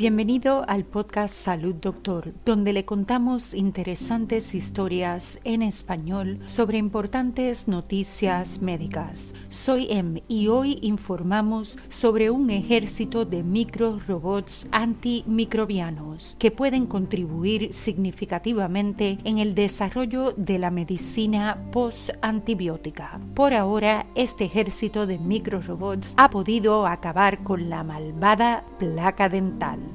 Bienvenido al podcast Salud Doctor, donde le contamos interesantes historias en español sobre importantes noticias médicas. Soy Em y hoy informamos sobre un ejército de microrobots antimicrobianos que pueden contribuir significativamente en el desarrollo de la medicina post-antibiótica. Por ahora, este ejército de microrobots ha podido acabar con la malvada placa dental.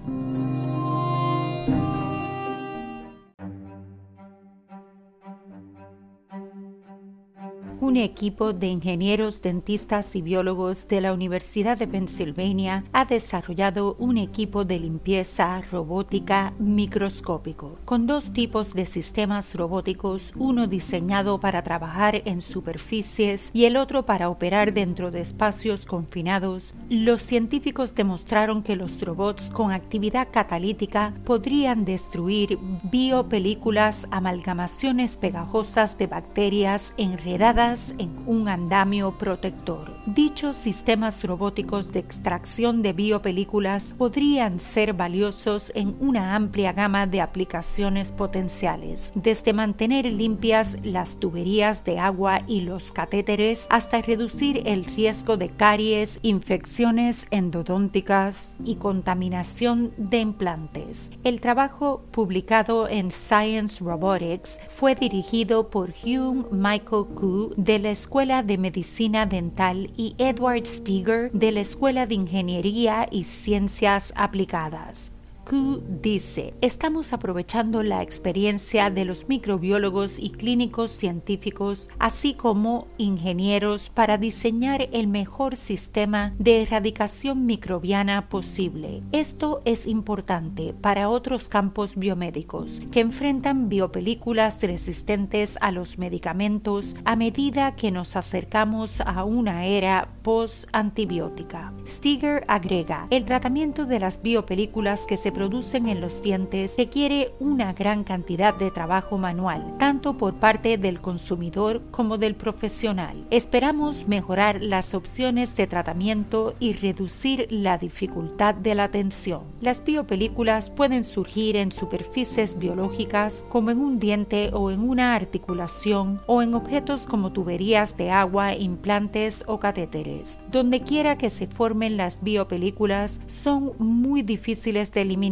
Un equipo de ingenieros, dentistas y biólogos de la Universidad de Pennsylvania ha desarrollado un equipo de limpieza robótica microscópico, con dos tipos de sistemas robóticos, uno diseñado para trabajar en superficies y el otro para operar dentro de espacios confinados. Los científicos demostraron que los robots con actividad catalítica podrían destruir biopelículas, amalgamaciones pegajosas de bacterias enredadas en un andamio protector. Dichos sistemas robóticos de extracción de biopelículas podrían ser valiosos en una amplia gama de aplicaciones potenciales, desde mantener limpias las tuberías de agua y los catéteres hasta reducir el riesgo de caries, infecciones endodónticas y contaminación de implantes. El trabajo publicado en Science Robotics fue dirigido por Hugh Michael Koo de la Escuela de Medicina Dental y Edward Steger de la Escuela de Ingeniería y Ciencias Aplicadas. Q dice, estamos aprovechando la experiencia de los microbiólogos y clínicos científicos, así como ingenieros, para diseñar el mejor sistema de erradicación microbiana posible. Esto es importante para otros campos biomédicos que enfrentan biopelículas resistentes a los medicamentos a medida que nos acercamos a una era post-antibiótica. Stiger agrega, el tratamiento de las biopelículas que se producen en los dientes requiere una gran cantidad de trabajo manual, tanto por parte del consumidor como del profesional. Esperamos mejorar las opciones de tratamiento y reducir la dificultad de la atención. Las biopelículas pueden surgir en superficies biológicas como en un diente o en una articulación o en objetos como tuberías de agua, implantes o catéteres. Donde quiera que se formen las biopelículas son muy difíciles de eliminar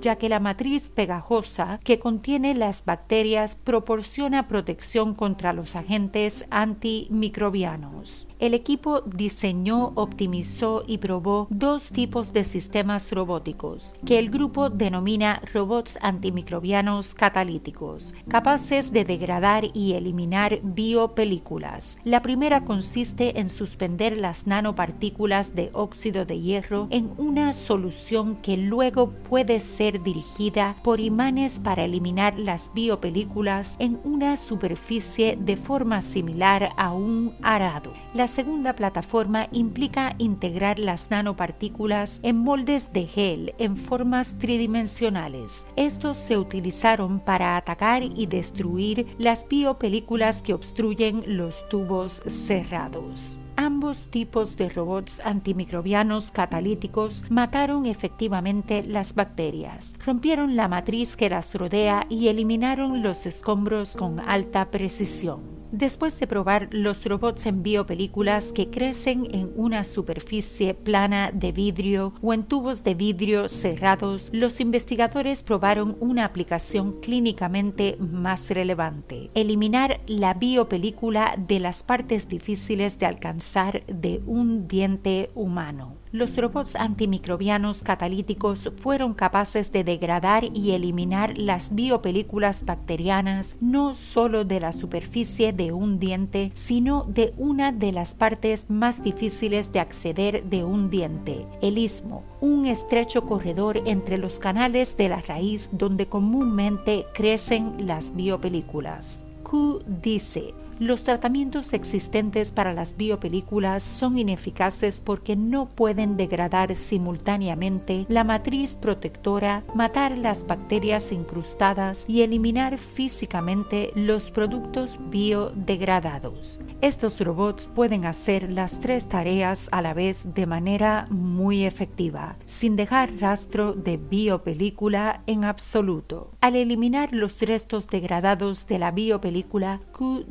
ya que la matriz pegajosa que contiene las bacterias proporciona protección contra los agentes antimicrobianos. El equipo diseñó, optimizó y probó dos tipos de sistemas robóticos que el grupo denomina robots antimicrobianos catalíticos, capaces de degradar y eliminar biopelículas. La primera consiste en suspender las nanopartículas de óxido de hierro en una solución que luego puede ser dirigida por imanes para eliminar las biopelículas en una superficie de forma similar a un arado. La segunda plataforma implica integrar las nanopartículas en moldes de gel en formas tridimensionales. Estos se utilizaron para atacar y destruir las biopelículas que obstruyen los tubos cerrados. Ambos tipos de robots antimicrobianos catalíticos mataron efectivamente las bacterias, rompieron la matriz que las rodea y eliminaron los escombros con alta precisión. Después de probar los robots en biopelículas que crecen en una superficie plana de vidrio o en tubos de vidrio cerrados, los investigadores probaron una aplicación clínicamente más relevante, eliminar la biopelícula de las partes difíciles de alcanzar de un diente humano. Los robots antimicrobianos catalíticos fueron capaces de degradar y eliminar las biopelículas bacterianas no solo de la superficie de un diente, sino de una de las partes más difíciles de acceder de un diente, el istmo, un estrecho corredor entre los canales de la raíz donde comúnmente crecen las biopelículas. Q dice, Los tratamientos existentes para las biopelículas son ineficaces porque no pueden degradar simultáneamente la matriz protectora, matar las bacterias incrustadas y eliminar físicamente los productos biodegradados. Estos robots pueden hacer las tres tareas a la vez de manera muy efectiva, sin dejar rastro de biopelícula en absoluto. Al eliminar los restos degradados de la biopelícula, Q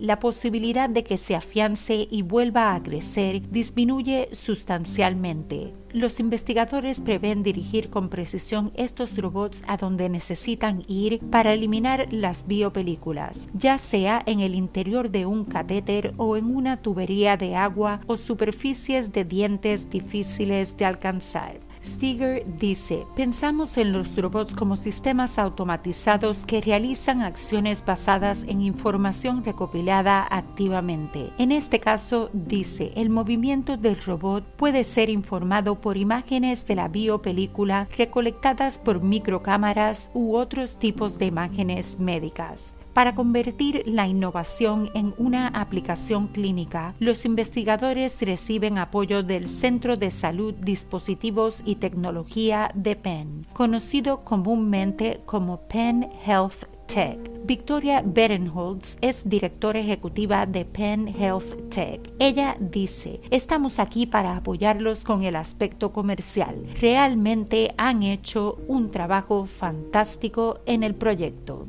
la posibilidad de que se afiance y vuelva a crecer disminuye sustancialmente. Los investigadores prevén dirigir con precisión estos robots a donde necesitan ir para eliminar las biopelículas, ya sea en el interior de un catéter o en una tubería de agua o superficies de dientes difíciles de alcanzar. Stiger dice, pensamos en los robots como sistemas automatizados que realizan acciones basadas en información recopilada activamente. En este caso, dice, el movimiento del robot puede ser informado por imágenes de la biopelícula recolectadas por microcámaras u otros tipos de imágenes médicas. Para convertir la innovación en una aplicación clínica, los investigadores reciben apoyo del Centro de Salud, Dispositivos y Tecnología de Penn, conocido comúnmente como Penn Health Tech. Victoria Berenholtz es directora ejecutiva de Penn Health Tech. Ella dice, estamos aquí para apoyarlos con el aspecto comercial. Realmente han hecho un trabajo fantástico en el proyecto.